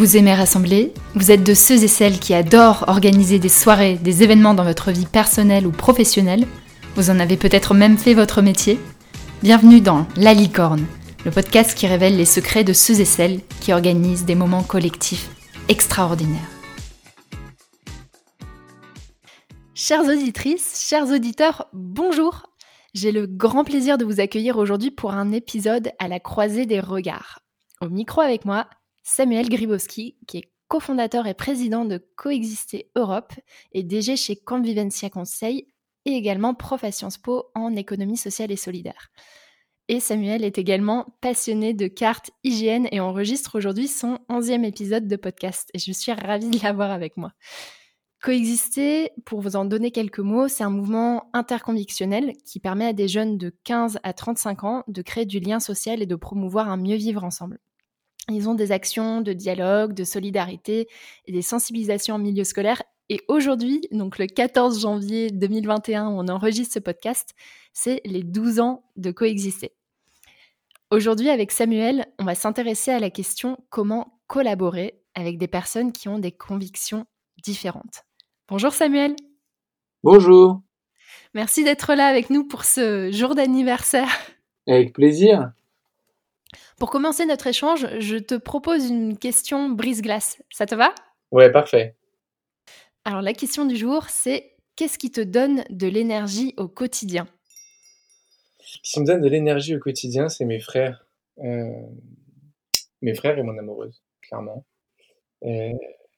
Vous aimez rassembler Vous êtes de ceux et celles qui adorent organiser des soirées, des événements dans votre vie personnelle ou professionnelle Vous en avez peut-être même fait votre métier Bienvenue dans La Licorne, le podcast qui révèle les secrets de ceux et celles qui organisent des moments collectifs extraordinaires. Chères auditrices, chers auditeurs, bonjour J'ai le grand plaisir de vous accueillir aujourd'hui pour un épisode à la croisée des regards. Au micro avec moi, Samuel Gribowski, qui est cofondateur et président de Coexister Europe et DG chez Convivencia Conseil et également prof à Sciences Po en économie sociale et solidaire. Et Samuel est également passionné de cartes hygiène et enregistre aujourd'hui son onzième épisode de podcast. Et je suis ravie de l'avoir avec moi. Coexister, pour vous en donner quelques mots, c'est un mouvement interconvictionnel qui permet à des jeunes de 15 à 35 ans de créer du lien social et de promouvoir un mieux vivre ensemble. Ils ont des actions de dialogue, de solidarité et des sensibilisations en milieu scolaire. Et aujourd'hui, donc le 14 janvier 2021, où on enregistre ce podcast, c'est les 12 ans de coexister. Aujourd'hui, avec Samuel, on va s'intéresser à la question comment collaborer avec des personnes qui ont des convictions différentes? Bonjour Samuel. Bonjour. Merci d'être là avec nous pour ce jour d'anniversaire. Avec plaisir. Pour commencer notre échange, je te propose une question brise-glace. Ça te va? Ouais, parfait. Alors la question du jour, c'est qu'est-ce qui te donne de l'énergie au quotidien? Ce qui me donne de l'énergie au quotidien, c'est mes frères. Euh, mes frères et mon amoureuse, clairement. Euh,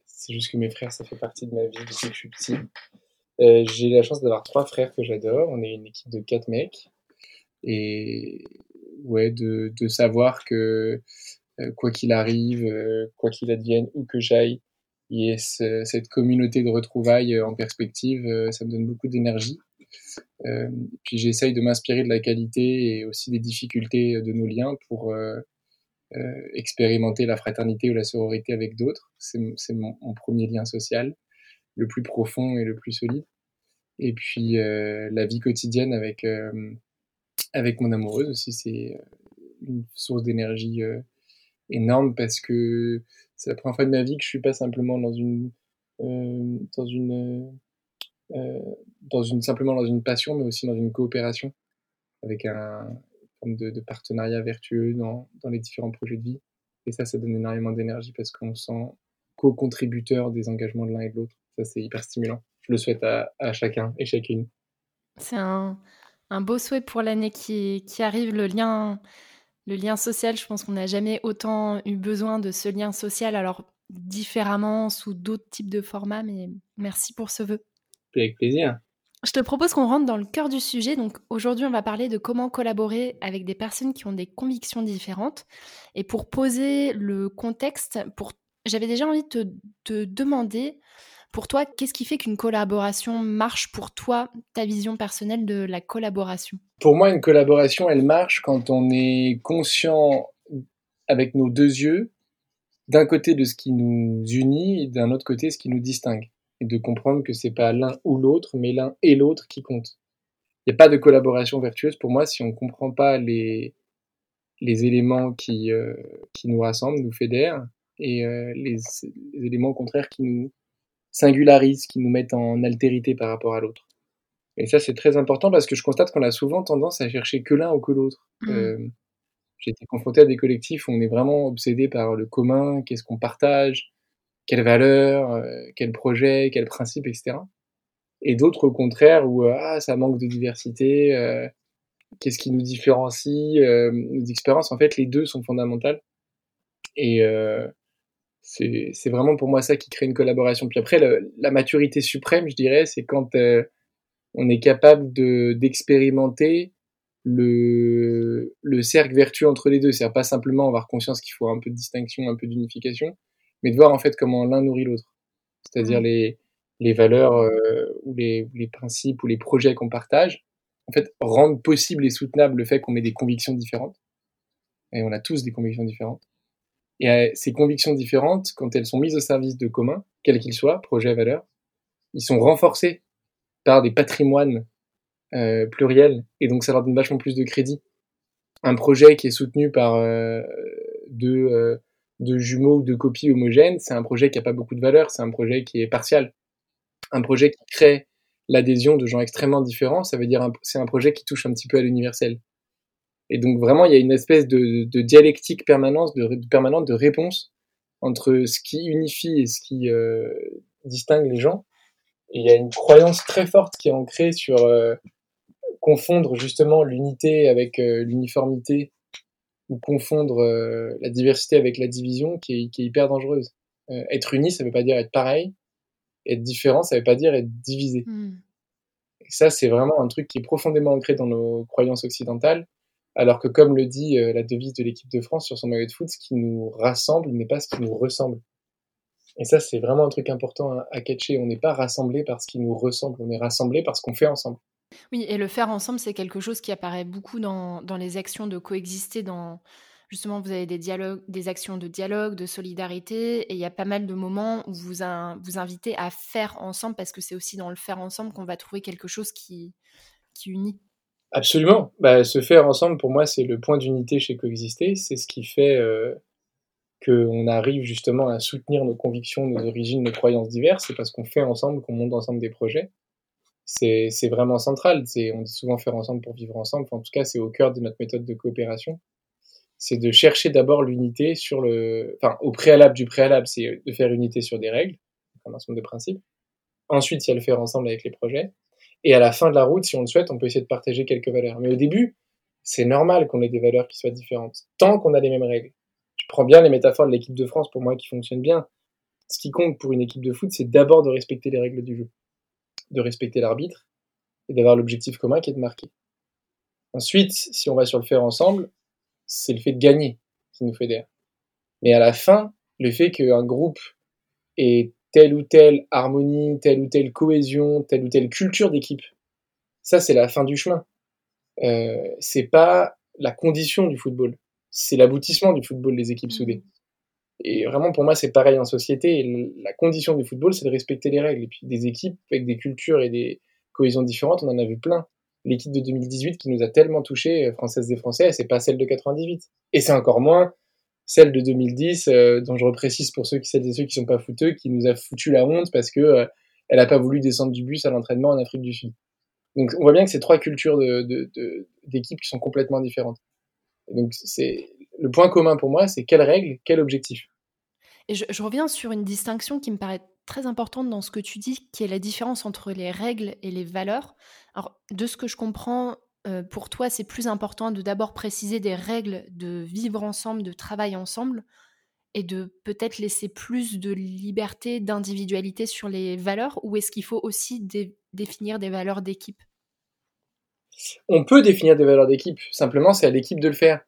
c'est juste que mes frères, ça fait partie de ma vie depuis que je suis petit. Euh, j'ai la chance d'avoir trois frères que j'adore. On est une équipe de quatre mecs. Et ouais, de, de savoir que euh, quoi qu'il arrive, euh, quoi qu'il advienne, où que j'aille, il y ait cette communauté de retrouvailles en perspective, ça me donne beaucoup d'énergie. puis j'essaye de m'inspirer de la qualité et aussi des difficultés de nos liens pour euh, expérimenter la fraternité ou la sororité avec d'autres. C'est mon, premier lien social, le plus profond et le plus solide. Et puis euh, la vie quotidienne avec, euh, avec mon amoureuse aussi, c'est une source d'énergie énorme parce que c'est la première fois de ma vie que je suis pas simplement dans une dans une dans une simplement dans une passion mais aussi dans une coopération avec un, de, partenariat vertueux dans, les différents projets de vie. Et ça, ça donne énormément d'énergie parce qu'on sent co-contributeur des engagements de l'un et de l'autre. Ça, c'est hyper stimulant. Je le souhaite à, chacun et chacune. C'est un, beau souhait pour l'année qui, qui arrive. Le lien, le lien social, je pense qu'on n'a jamais autant eu besoin de ce lien social, alors différemment, sous d'autres types de formats, mais merci pour ce vœu. Avec plaisir. Je te propose qu'on rentre dans le cœur du sujet. Donc aujourd'hui, on va parler de comment collaborer avec des personnes qui ont des convictions différentes. Et pour poser le contexte, pour... j'avais déjà envie de te, demander, pour toi, qu'est-ce qui fait qu'une collaboration marche pour toi, ta vision personnelle de la collaboration? Pour moi, une collaboration, elle marche quand on est conscient avec nos deux yeux, d'un côté de ce qui nous unit et d'un autre côté ce qui nous distingue. Et de comprendre que c'est pas l'un ou l'autre, mais l'un et l'autre qui compte. Il n'y a pas de collaboration vertueuse. Pour moi si on ne comprend pas les, les éléments qui, euh, qui nous rassemblent, nous fédèrent, et euh, les, les, éléments contraires qui nous singularisent, qui nous mettent en altérité par rapport à l'autre. Et ça, c'est très important parce que je constate qu'on a souvent tendance à chercher que l'un ou que l'autre. Mmh. Euh, j'ai été confronté à des collectifs où on est vraiment obsédé par le commun, qu'est-ce qu'on partage, quelle valeur, euh, quel projet, quel principe, etc. Et d'autres, au contraire, où euh, ah, ça manque de diversité, euh, qu'est-ce qui nous différencie, nos expériences, en fait, les deux sont fondamentales. Et c'est vraiment pour moi ça qui crée une collaboration. Puis après, la maturité suprême, je dirais, c'est quand on est capable d'expérimenter le, le cercle vertueux entre les deux. C'est-à-dire pas simplement avoir conscience qu'il faut un peu de distinction, un peu d'unification, mais de voir en fait comment l'un nourrit l'autre. C'est-à-dire mmh. les, les valeurs euh, ou les, les, principes ou les projets qu'on partage, en fait, rendent possible et soutenable le fait qu'on ait des convictions différentes. Et on a tous des convictions différentes. Et euh, ces convictions différentes, quand elles sont mises au service de commun, quels qu'ils soient, projets, valeurs, ils sont renforcés par des patrimoines euh, pluriels. Et donc, ça leur donne vachement plus de crédit. Un projet qui est soutenu par euh, deux de jumeaux ou de copies homogènes, c'est un projet qui n'a pas beaucoup de valeur, c'est un projet qui est partial. Un projet qui crée l'adhésion de gens extrêmement différents, ça veut dire c'est un projet qui touche un petit peu à l'universel. Et donc vraiment, il y a une espèce de, dialectique permanente, de, permanente de réponse entre ce qui unifie et ce qui euh, distingue les gens. Et il y a une croyance très forte qui est ancrée sur euh, confondre justement l'unité avec euh, l'uniformité ou confondre la diversité avec la division qui est, qui est hyper dangereuse. Être uni, ça veut pas dire être pareil. Être différent, ça veut pas dire être divisé. Hmm. Et ça, c'est vraiment un truc qui est profondément ancré dans nos croyances occidentales. Alors que, comme le dit euh, la devise de l'équipe de France sur son maillot de foot, ce qui nous rassemble n'est pas ce qui nous ressemble. Et ça, c'est vraiment un truc important à, catcher. On n'est pas rassemblé parce qu'il nous ressemble, on est rassemblé parce qu'on fait ensemble. Oui, et le faire ensemble, c'est quelque chose qui apparaît beaucoup dans, dans les actions de coexister. Dans justement, vous avez des dialogues, des actions de dialogue, de solidarité, et il y a pas mal de moments où vous vous invitez à faire ensemble parce que c'est aussi dans le faire ensemble qu'on va trouver quelque chose qui qui unit. Absolument. Bah, se faire ensemble, pour moi, c'est le point d'unité chez coexister. C'est ce qui fait euh, qu'on arrive justement à soutenir nos convictions, nos origines, nos croyances diverses. C'est parce qu'on fait ensemble, qu'on monte ensemble des projets c'est vraiment central. On dit souvent faire ensemble pour vivre ensemble. en tout cas, c'est au cœur de notre méthode de coopération. C'est de chercher d'abord l'unité sur le, enfin, au préalable du préalable, c'est de faire l'unité sur des règles, un ensemble de principes. Ensuite, il y le faire ensemble avec les projets. Et à la fin de la route, si on le souhaite, on peut essayer de partager quelques valeurs. Mais au début, c'est normal qu'on ait des valeurs qui soient différentes, tant qu'on a les mêmes règles. Je prends bien les métaphores de l'équipe de France pour moi qui fonctionnent bien. Ce qui compte pour une équipe de foot, c'est d'abord de respecter les règles du jeu de respecter l'arbitre et d'avoir l'objectif commun qui est de marquer. Ensuite, si on va sur le faire ensemble, c'est le fait de gagner qui nous fédère. Mais à la fin, le fait qu'un groupe ait telle ou telle harmonie, telle ou telle cohésion, telle ou telle culture d'équipe, ça c'est la fin du chemin. Euh, c'est pas la condition du football, c'est l'aboutissement du football, les équipes soudées. Et vraiment, pour moi, c'est pareil en société. la condition du football, c'est de respecter les règles. Et puis, des équipes avec des cultures et des cohésions différentes, on en a vu plein. L'équipe de 2018 qui nous a tellement touchés, euh, françaises et français, c'est pas celle de 98. Et c'est encore moins celle de 2010, euh, dont je reprécise pour ceux qui, celles et ceux qui sont pas fouteux, qui nous a foutu la honte parce que euh, elle a pas voulu descendre du bus à l'entraînement en Afrique du Sud. Donc, on voit bien que c'est trois cultures d'équipes qui sont complètement différentes. donc, c'est le point commun pour moi, c'est quelle règle, quel objectif? Et je, reviens sur une distinction qui me paraît très importante dans ce que tu dis, qui est la différence entre les règles et les valeurs. Alors, de ce que je comprends, euh, pour toi, c'est plus important de d'abord préciser des règles de vivre ensemble, de travailler ensemble, et de peut-être laisser plus de liberté, d'individualité sur les valeurs, ou est-ce qu'il faut aussi définir des valeurs d'équipe? On peut définir des valeurs d'équipe, simplement c'est à l'équipe de le faire.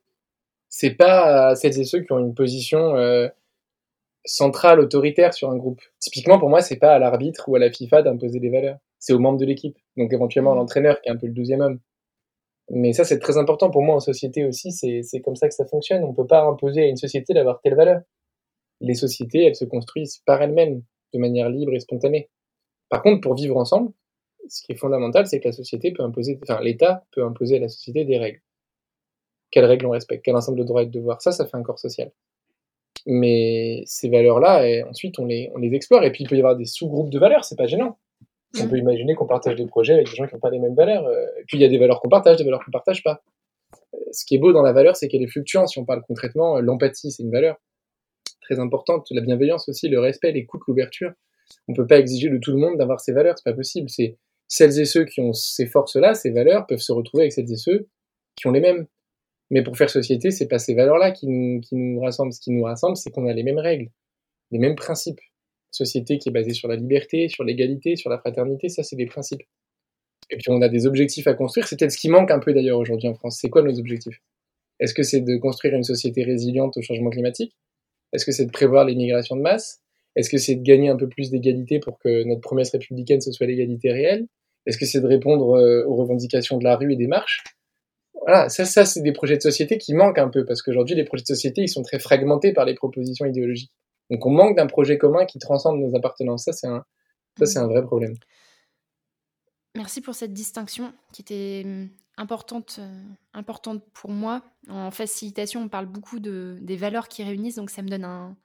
C'est pas à celles et ceux qui ont une position euh, centrale, autoritaire sur un groupe. Typiquement, pour moi, c'est pas à l'arbitre ou à la FIFA d'imposer des valeurs. C'est aux membres de l'équipe. Donc, éventuellement, à mmh. l'entraîneur qui est un peu le douzième homme. Mais ça, c'est très important pour moi en société aussi. C'est comme ça que ça fonctionne. On peut pas imposer à une société d'avoir telle valeur. Les sociétés, elles se construisent par elles-mêmes, de manière libre et spontanée. Par contre, pour vivre ensemble, ce qui est fondamental, c'est que la société peut imposer, enfin, l'État peut imposer à la société des règles. Quelles règles on respecte? Quel ensemble de droits et de devoirs? Ça, ça fait un corps social. Mais ces valeurs-là, ensuite, on les, on les explore. Et puis, il peut y avoir des sous-groupes de valeurs, c'est pas gênant. On peut imaginer qu'on partage des projets avec des gens qui n'ont pas les mêmes valeurs. Euh, et puis, il y a des valeurs qu'on partage, des valeurs qu'on partage pas. Euh, ce qui est beau dans la valeur, c'est qu'elle est fluctuante. Si on parle concrètement, euh, l'empathie, c'est une valeur très importante. La bienveillance aussi, le respect, l'écoute, l'ouverture. On peut pas exiger de tout le monde d'avoir ces valeurs, c'est pas possible. C'est celles et ceux qui ont ces forces-là, ces valeurs, peuvent se retrouver avec celles et ceux qui ont les mêmes. Mais pour faire société, c'est pas ces valeurs-là qui nous, qui nous rassemblent. Ce qui nous rassemble, c'est qu'on a les mêmes règles, les mêmes principes. Société qui est basée sur la liberté, sur l'égalité, sur la fraternité, ça, c'est des principes. Et puis on a des objectifs à construire. C'est peut-être ce qui manque un peu d'ailleurs aujourd'hui en France. C'est quoi nos objectifs? Est-ce que c'est de construire une société résiliente au changement climatique? Est-ce que c'est de prévoir l'immigration de masse? Est-ce que c'est de gagner un peu plus d'égalité pour que notre promesse républicaine ce soit l'égalité réelle? Est-ce que c'est de répondre euh, aux revendications de la rue et des marches? Voilà, ça, ça c'est des projets de société qui manquent un peu, parce qu'aujourd'hui, les projets de société, ils sont très fragmentés par les propositions idéologiques. Donc on manque d'un projet commun qui transcende nos appartenances. Ça, c'est un, un vrai problème. Merci pour cette distinction qui était hum, importante, importante pour moi. En facilitation, on parle beaucoup de, des valeurs qui réunissent, donc ça me donne un,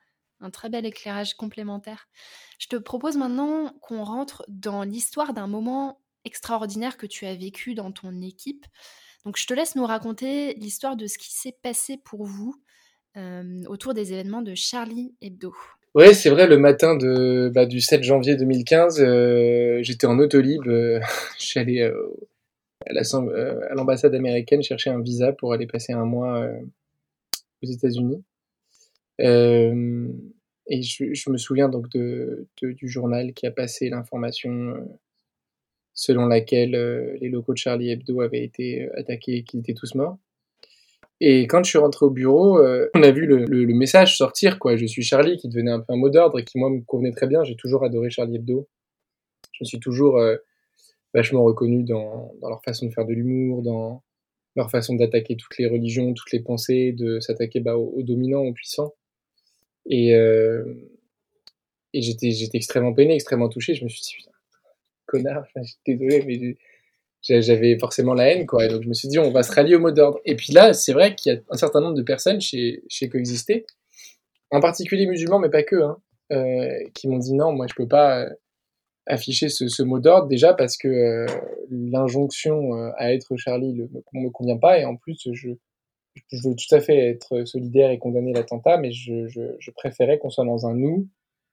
un très bel éclairage complémentaire. Je te propose maintenant qu'on rentre dans l'histoire d'un moment extraordinaire que tu as vécu dans ton équipe. Donc je te laisse nous raconter l'histoire de ce qui s'est passé pour vous euh, autour des événements de Charlie Hebdo. Oui, c'est vrai, le matin bah, du 7 janvier 2015, euh, j'étais en Autolib, euh, je allé à l'ambassade américaine chercher un visa pour aller passer un mois aux États-Unis. et je, me souviens donc de, du journal qui a passé l'information selon laquelle les locaux de Charlie Hebdo avaient été attaqués et qu'ils étaient tous morts. Et quand je suis rentré au bureau, euh, on a vu le, le, message sortir, quoi. Je suis Charlie, qui devenait un peu un mot d'ordre et qui, moi, me convenait très bien. J'ai toujours adoré Charlie Hebdo. Je me suis toujours euh, vachement reconnu dans, dans, leur façon de faire de l'humour, dans leur façon d'attaquer toutes les religions, toutes les pensées, de s'attaquer bah, aux, dominants, aux puissants. Et, euh, et j'étais, extrêmement peiné, extrêmement touché. Je me suis dit, putain, connard, enfin, désolé, mais j'avais forcément la haine, quoi. Et donc je me suis dit, on va se rallier au mot d'ordre. Et puis là, c'est vrai qu'il y a un certain nombre de personnes chez, chez Coexister, en particulier musulmans, mais pas que, hein, euh, qui m'ont dit non, moi je peux pas euh, afficher ce, ce mot d'ordre, déjà parce que euh, l'injonction euh, à être Charlie ne me, convient pas, et en plus, je, je veux tout à fait être solidaire et condamner l'attentat, mais je, je, je préférais qu'on soit dans un nous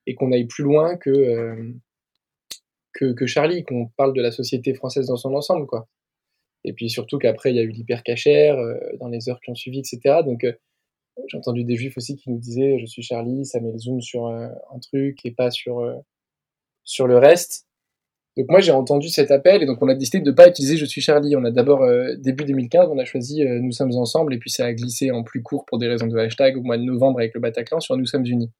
et qu'on aille plus loin que euh, que, Charlie, qu'on parle de la société française dans son ensemble, quoi. Et puis surtout qu'après, il y a eu l'hypercachère euh, dans les heures qui ont suivi, etc. Donc, euh, j'ai entendu des juifs aussi qui nous disaient Je suis Charlie, ça met le zoom sur euh, un truc et pas sur, sur le reste. Donc, moi, j'ai entendu cet appel et donc on a décidé de ne pas utiliser Je suis Charlie. On a d'abord, début 2015, on a choisi Nous sommes ensemble et puis ça a glissé en plus court pour des raisons de hashtag au mois de novembre avec le Bataclan sur Nous sommes unis.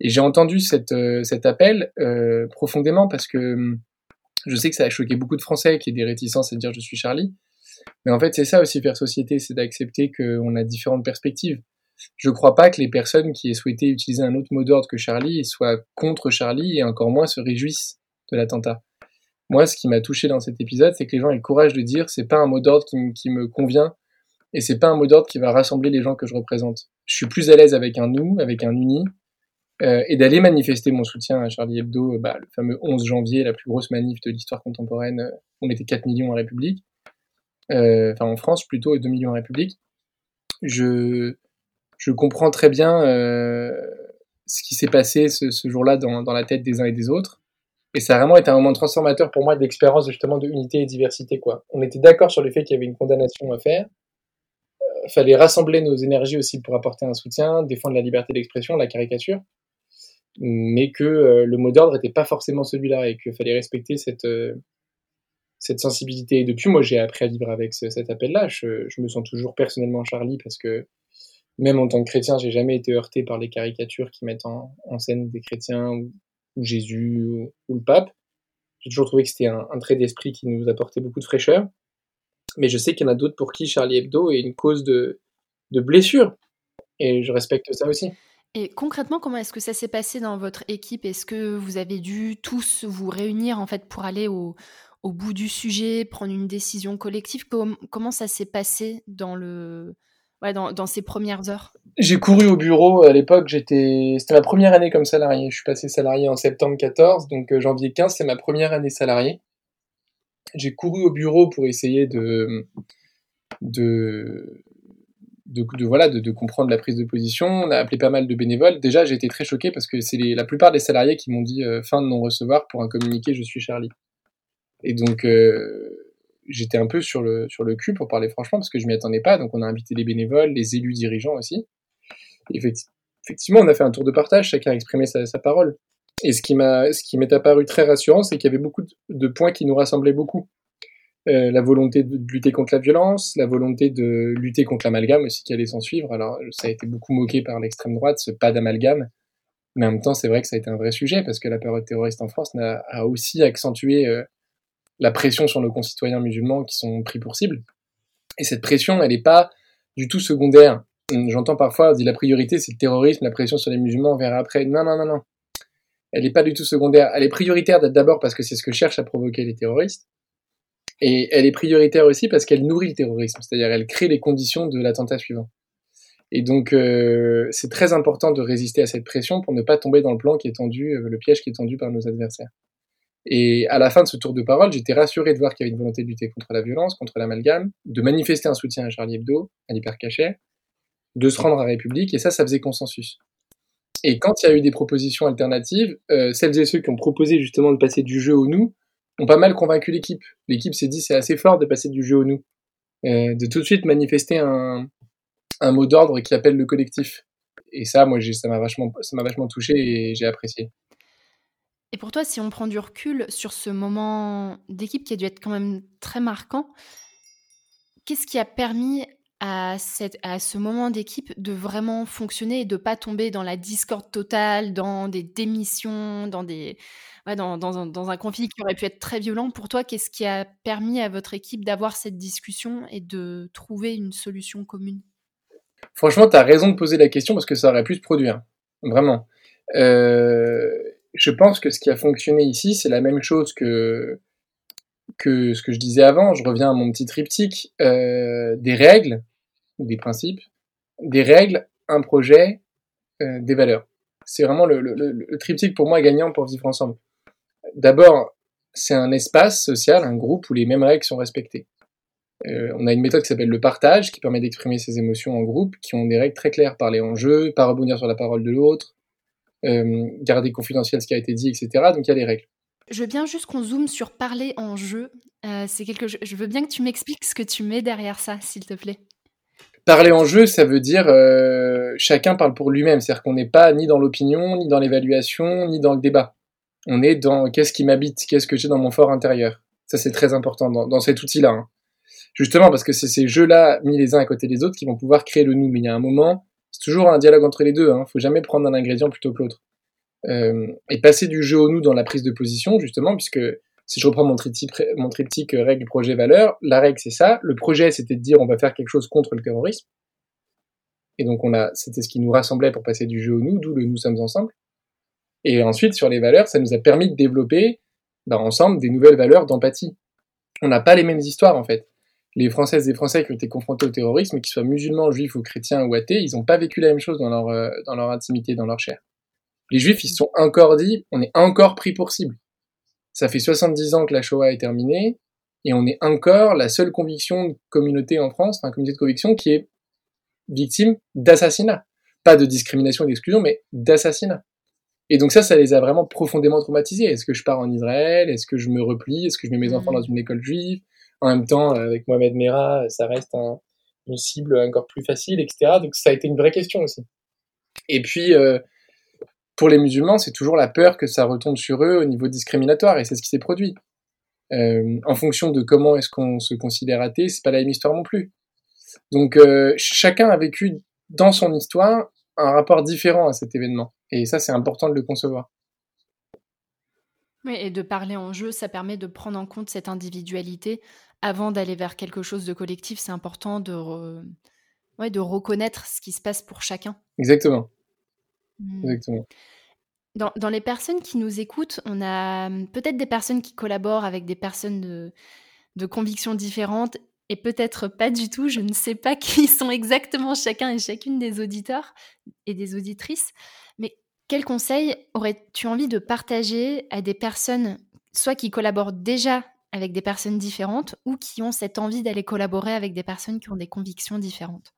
Et j'ai entendu cette, euh, cet appel euh, profondément parce que hum, je sais que ça a choqué beaucoup de Français qui aient des réticences à dire je suis Charlie. Mais en fait, c'est ça aussi faire société, c'est d'accepter qu'on a différentes perspectives. Je crois pas que les personnes qui aient souhaité utiliser un autre mot d'ordre que Charlie soient contre Charlie et encore moins se réjouissent de l'attentat. Moi, ce qui m'a touché dans cet épisode, c'est que les gens aient le courage de dire c'est pas un mot d'ordre qui, qui, me convient et c'est pas un mot d'ordre qui va rassembler les gens que je représente. Je suis plus à l'aise avec un nous, avec un uni, euh, et d'aller manifester mon soutien à Charlie Hebdo, euh, bah, le fameux 11 janvier, la plus grosse manif de l'histoire contemporaine. Euh, on était 4 millions en République, euh, enfin en France plutôt, et 2 millions en République. Je, je comprends très bien euh, ce qui s'est passé ce, ce jour-là dans, dans, la tête des uns et des autres. Et ça a vraiment été un moment transformateur pour moi d'expérience justement de unité et diversité. Quoi. On était d'accord sur le fait qu'il y avait une condamnation à faire. Fallait rassembler nos énergies aussi pour apporter un soutien, défendre la liberté d'expression, la caricature mais que euh, le mot d'ordre n'était pas forcément celui-là et qu'il fallait respecter cette, euh, cette sensibilité. Et depuis, moi, j'ai appris à vivre avec ce, cet appel-là. Je, je, me sens toujours personnellement Charlie parce que même en tant que chrétien, j'ai jamais été heurté par les caricatures qui mettent en, scène des chrétiens ou, Jésus ou, ou, le pape. J'ai toujours trouvé que c'était un, un, trait d'esprit qui nous apportait beaucoup de fraîcheur. Mais je sais qu'il y en a d'autres pour qui Charlie Hebdo est une cause de, de blessure. Et je respecte ça aussi. Et concrètement, comment est-ce que ça s'est passé dans votre équipe? Est-ce que vous avez dû tous vous réunir en fait pour aller au, bout du sujet, prendre une décision collective? Com Comment ça s'est passé dans le dans ces premières heures? J'ai couru au bureau à l'époque. J'étais, c'était ma première année comme salarié. Je suis passé salarié en septembre 14, donc euh, janvier 15, c'est ma première année salarié. J'ai couru au bureau pour essayer de de de, de voilà de, de, comprendre la prise de position. On a appelé pas mal de bénévoles. Déjà, j'ai été très choqué parce que c'est la plupart des salariés qui m'ont dit euh, fin de non recevoir pour un communiqué. Je suis Charlie. Et donc euh, j'étais un peu sur le sur le cul pour parler franchement parce que je m'y attendais pas. Donc on a invité les bénévoles, les élus dirigeants aussi. Effectivement, on a fait un tour de partage. Chacun a exprimé sa, sa parole. Et ce qui m'a ce qui m'est apparu très rassurant, c'est qu'il y avait beaucoup de points qui nous rassemblaient beaucoup. Euh, la volonté de lutter contre la violence, la volonté de lutter contre l'amalgame aussi qui allait s'en suivre. Alors ça a été beaucoup moqué par l'extrême droite, ce pas d'amalgame, mais en même temps c'est vrai que ça a été un vrai sujet parce que la période terroriste en France a, a aussi accentué euh, la pression sur nos concitoyens musulmans qui sont pris pour cible. Et cette pression, elle n'est pas du tout secondaire. J'entends parfois, on dit la priorité c'est le terrorisme, la pression sur les musulmans, on verra après. Non, non, non, non. Elle n'est pas du tout secondaire. Elle est prioritaire d'abord parce que c'est ce que cherchent à provoquer les terroristes Et elle est prioritaire aussi parce qu'elle nourrit le terrorisme, c'est-à-dire elle crée les conditions de l'attentat suivant. Et donc, euh, c'est très important de résister à cette pression pour ne pas tomber dans le plan qui est tendu, euh, le piège qui est tendu par nos adversaires. Et à la fin de ce tour de parole, j'étais rassuré de voir qu'il y avait une volonté de lutter contre la violence, contre l'amalgame, de manifester un soutien à Charlie Hebdo, à l'hypercachet, de se rendre à République, et ça, ça faisait consensus. Et quand il y a eu des propositions alternatives, euh, celles et ceux qui ont proposé justement de passer du jeu au nous ont pas mal convaincu l'équipe. L'équipe s'est dit c'est assez fort de passer du jeu au nous, euh, de tout de suite manifester un, un mot d'ordre qui appelle le collectif. Et ça, moi, ça m'a vachement, ça m'a vachement touché et j'ai apprécié. Et pour toi, si on prend du recul sur ce moment d'équipe qui a dû être quand même très marquant, qu'est-ce qui a permis à, ce moment d'équipe de vraiment fonctionner et de pas tomber dans la discorde totale, dans des démissions, dans des dans, dans, un, dans, un, conflit qui aurait pu être très violent. Pour toi, qu'est-ce qui a permis à votre équipe d'avoir cette discussion et de trouver une solution commune? Franchement, tu as raison de poser la question parce que ça aurait pu se produire. Vraiment. Euh, je pense que ce qui a fonctionné ici, c'est la même chose que, que ce que je disais avant. Je reviens à mon petit triptyque. Euh, des règles, des principes, des règles, un projet, euh, des valeurs. C'est vraiment le, le, le, triptyque pour moi gagnant pour vivre ensemble. D'abord, c'est un espace social, un groupe où les mêmes règles sont respectées. Euh, on a une méthode qui s'appelle le partage, qui permet d'exprimer ses émotions en groupe, qui ont des règles très claires, parler en jeu, pas rebondir sur la parole de l'autre, euh, garder confidentiel ce qui a été dit, etc. Donc il y a des règles. Je veux bien juste qu'on zoome sur parler en jeu. Euh, c'est quelque je veux bien que tu m'expliques ce que tu mets derrière ça, s'il te plaît. Parler en jeu, ça veut dire chacun parle pour lui-même, c'est-à-dire qu'on n'est pas ni dans l'opinion, ni dans l'évaluation, ni dans le débat. On est dans qu'est-ce qui m'habite, qu'est-ce que j'ai dans mon fort intérieur? Ça, c'est très important dans, cet outil-là. Hein justement parce que c'est ces jeux-là mis les uns à côté des autres qui vont pouvoir créer le nous. Mais il y a un moment, c'est toujours un dialogue entre les deux. Hein. Faut jamais prendre un ingrédient plutôt que l'autre. Euh, et passer du jeu au nous dans la prise de position, justement, puisque si je reprends mon triptyque, mon triptyque euh, règle, projet, valeur, la règle c'est ça. Le projet c'était de dire on va faire quelque chose contre le terrorisme. Et donc on a, c'était ce qui nous rassemblait pour passer du jeu au nous, d'où le nous sommes ensemble. Et ensuite sur les valeurs, ça nous a permis de développer bah, ensemble des nouvelles valeurs d'empathie. On n'a pas les mêmes histoires en fait les Françaises et Français qui ont été confrontés au terrorisme, qu'ils soient musulmans, juifs ou chrétiens ou athées, ils n'ont pas vécu la même chose dans leur, euh, dans leur intimité, dans leur chair. Les juifs, ils se sont encore dit, on est encore pris pour cible. Ça fait 70 ans que la Shoah est terminée, et on est encore la seule conviction de communauté en France, un communauté de conviction qui est victime d'assassinat. Pas de discrimination et d'exclusion, mais d'assassinat. Et donc ça, ça les a vraiment profondément traumatisés. Est-ce que je pars en Israël? Est-ce que je me replie? Est-ce que je mets mes enfants mmh. dans une école juive? En même temps, avec Mohamed Merah, ça reste une cible encore plus facile, etc. Donc ça a été une vraie question aussi. Et puis, euh, pour les musulmans, c'est toujours la peur que ça retombe sur eux au niveau discriminatoire, et c'est ce qui s'est produit. Euh, en fonction de comment est-ce qu'on se considère athée, c'est pas la même histoire non plus. Donc euh, chacun a vécu dans son histoire un rapport différent à cet événement, et ça c'est important de le concevoir. Oui, et de parler en jeu, ça permet de prendre en compte cette individualité avant d'aller vers quelque chose de collectif, c'est important de, ouais, de reconnaître ce qui se passe pour chacun. Exactement. Mmh. Exactement. Dans, dans, les personnes qui nous écoutent, on a mmh, peut-être des personnes qui collaborent avec des personnes de, de convictions différentes et peut-être pas du tout. Je ne sais pas qui sont exactement chacun et chacune des auditeurs et des auditrices. Mais quel conseil aurais-tu envie de partager à des personnes, soit qui collaborent déjà avec des personnes différentes ou qui ont cette envie d'aller collaborer avec des personnes qui ont des convictions différentes?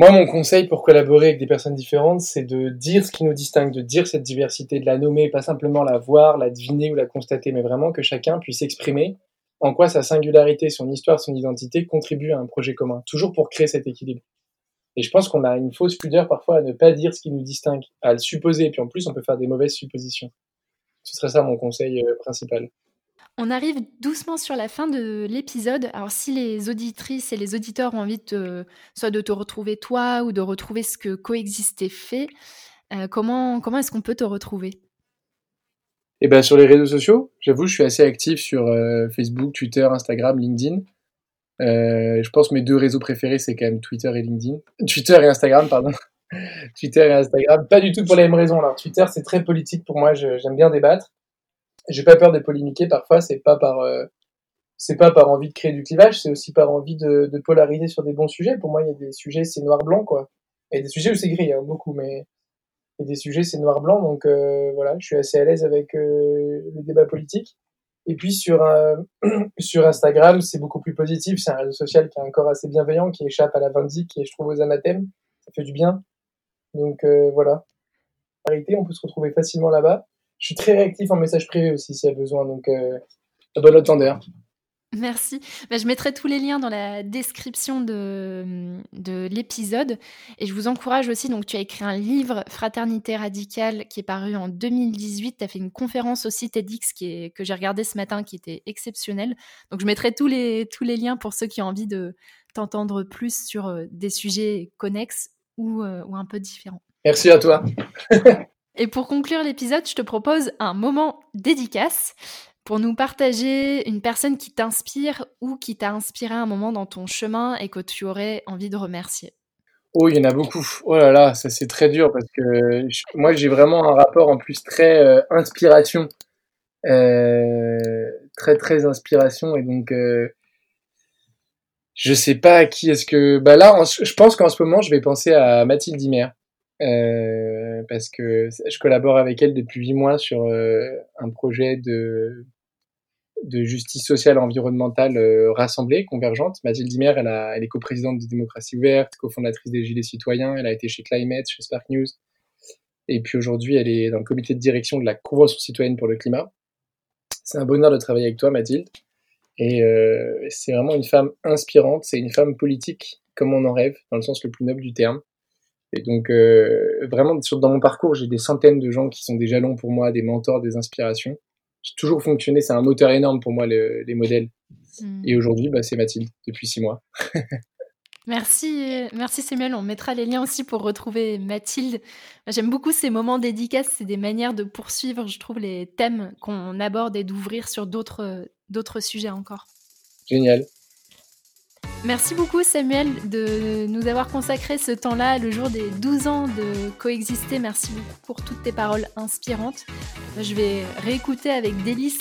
Moi, mon conseil pour collaborer avec des personnes différentes, c'est de dire ce qui nous distingue, de dire cette diversité, de la nommer, pas simplement la voir, la deviner ou la constater, mais vraiment que chacun puisse exprimer en quoi sa singularité, son histoire, son identité contribuent à un projet commun, toujours pour créer cet équilibre. Et je pense qu'on a une fausse pudeur parfois à ne pas dire ce qui nous distingue, à le supposer, et puis en plus on peut faire des mauvaises suppositions. Ce serait ça mon conseil euh, principal. On arrive doucement sur la fin de l'épisode. Alors, si les auditrices et les auditeurs ont envie de, soit de te retrouver toi ou de retrouver ce que Coexister fait, euh, comment, comment est-ce qu'on peut te retrouver? Eh ben, sur les réseaux sociaux, j'avoue, je suis assez actif sur euh, Facebook, Twitter, Instagram, LinkedIn. Euh, je pense que mes deux réseaux préférés, c'est quand même Twitter et LinkedIn. Twitter et Instagram, pardon. Twitter et Instagram, pas du tout pour les mêmes raisons. Alors, Twitter, c'est très politique pour moi, j'aime bien débattre j'ai pas peur de polémiquer parfois, c'est pas par euh, c'est pas par envie de créer du clivage, c'est aussi par envie de, de, polariser sur des bons sujets. Pour moi, il y a des sujets, c'est noir-blanc, quoi. Il y a des sujets où c'est gris, hein, beaucoup, mais il y a des sujets, c'est noir-blanc. Donc euh, voilà, je suis assez à l'aise avec euh, le débat politique. Et puis sur, sur Instagram, c'est beaucoup plus positif. C'est un réseau social qui est encore assez bienveillant, qui échappe à la vindique, qui est, je trouve, aux anathèmes. Ça fait du bien. Donc euh, voilà. On peut se retrouver facilement là-bas. Je suis très réactif en message privé aussi s'il y a besoin. Donc, euh, à bon entendeur. Merci. Bah, je mettrai tous les liens dans la description de, de l'épisode. Et je vous encourage aussi, donc tu as écrit un livre, Fraternité radicale, qui est paru en 2018. Tu as fait une conférence aussi TEDx qui est, que j'ai regardé ce matin, qui était exceptionnelle. Donc je mettrai tous les, tous les liens pour ceux qui ont envie de t'entendre plus sur euh, des sujets connexes ou, euh, ou un peu différents. Merci à toi. Et pour conclure l'épisode, je te propose un moment dédicace pour nous partager une personne qui t'inspire ou qui t'a inspiré un moment dans ton chemin et que tu aurais envie de remercier Oh, il y en a beaucoup. Oh là là, ça c'est très dur parce que moi j'ai vraiment un rapport en plus très euh, inspiration. Euh, très très inspiration et donc euh, je sais pas à qui est-ce que bah là je pense qu'en ce moment je vais penser à Mathilde Imer parce que je collabore avec elle depuis huit mois sur un projet de de justice sociale environnementale euh, rassemblée, convergente. Mathilde Dimer, elle, a, elle est coprésidente de Démocratie Ouverte, cofondatrice des Gilets Citoyens, elle a été chez Climate, chez Spark News. Et puis aujourd'hui, elle est dans le comité de direction de la Convention citoyenne pour le climat. C'est un bonheur de travailler avec toi, Mathilde. Et euh, c'est vraiment une femme inspirante, c'est une femme politique comme on en rêve, dans le sens le plus noble du terme. Et donc, euh, vraiment, dans mon parcours, j'ai des centaines de gens qui sont des jalons pour moi, des mentors, des inspirations j'ai toujours fonctionné. C'est un moteur énorme pour moi, les modèles. Hmm. Et aujourd'hui, bah, c'est Mathilde, depuis six mois. Merci, merci Samuel. On mettra les liens aussi pour retrouver Mathilde. J'aime beaucoup ces moments dédicaces. C'est des manières de poursuivre, je trouve, les thèmes qu'on aborde et d'ouvrir sur d'autres, d'autres sujets encore. Génial. Merci beaucoup Samuel de nous avoir consacré ce temps-là, le jour des 12 ans de coexister. Merci beaucoup pour toutes tes paroles inspirantes. Je vais réécouter avec délice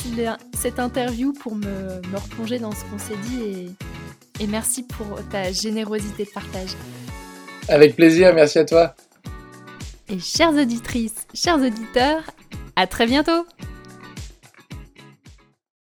cette interview pour me, replonger dans ce qu'on s'est dit et, et merci pour ta générosité de partage. Avec plaisir, merci à toi. Et chères auditrices, chers auditeurs, à très bientôt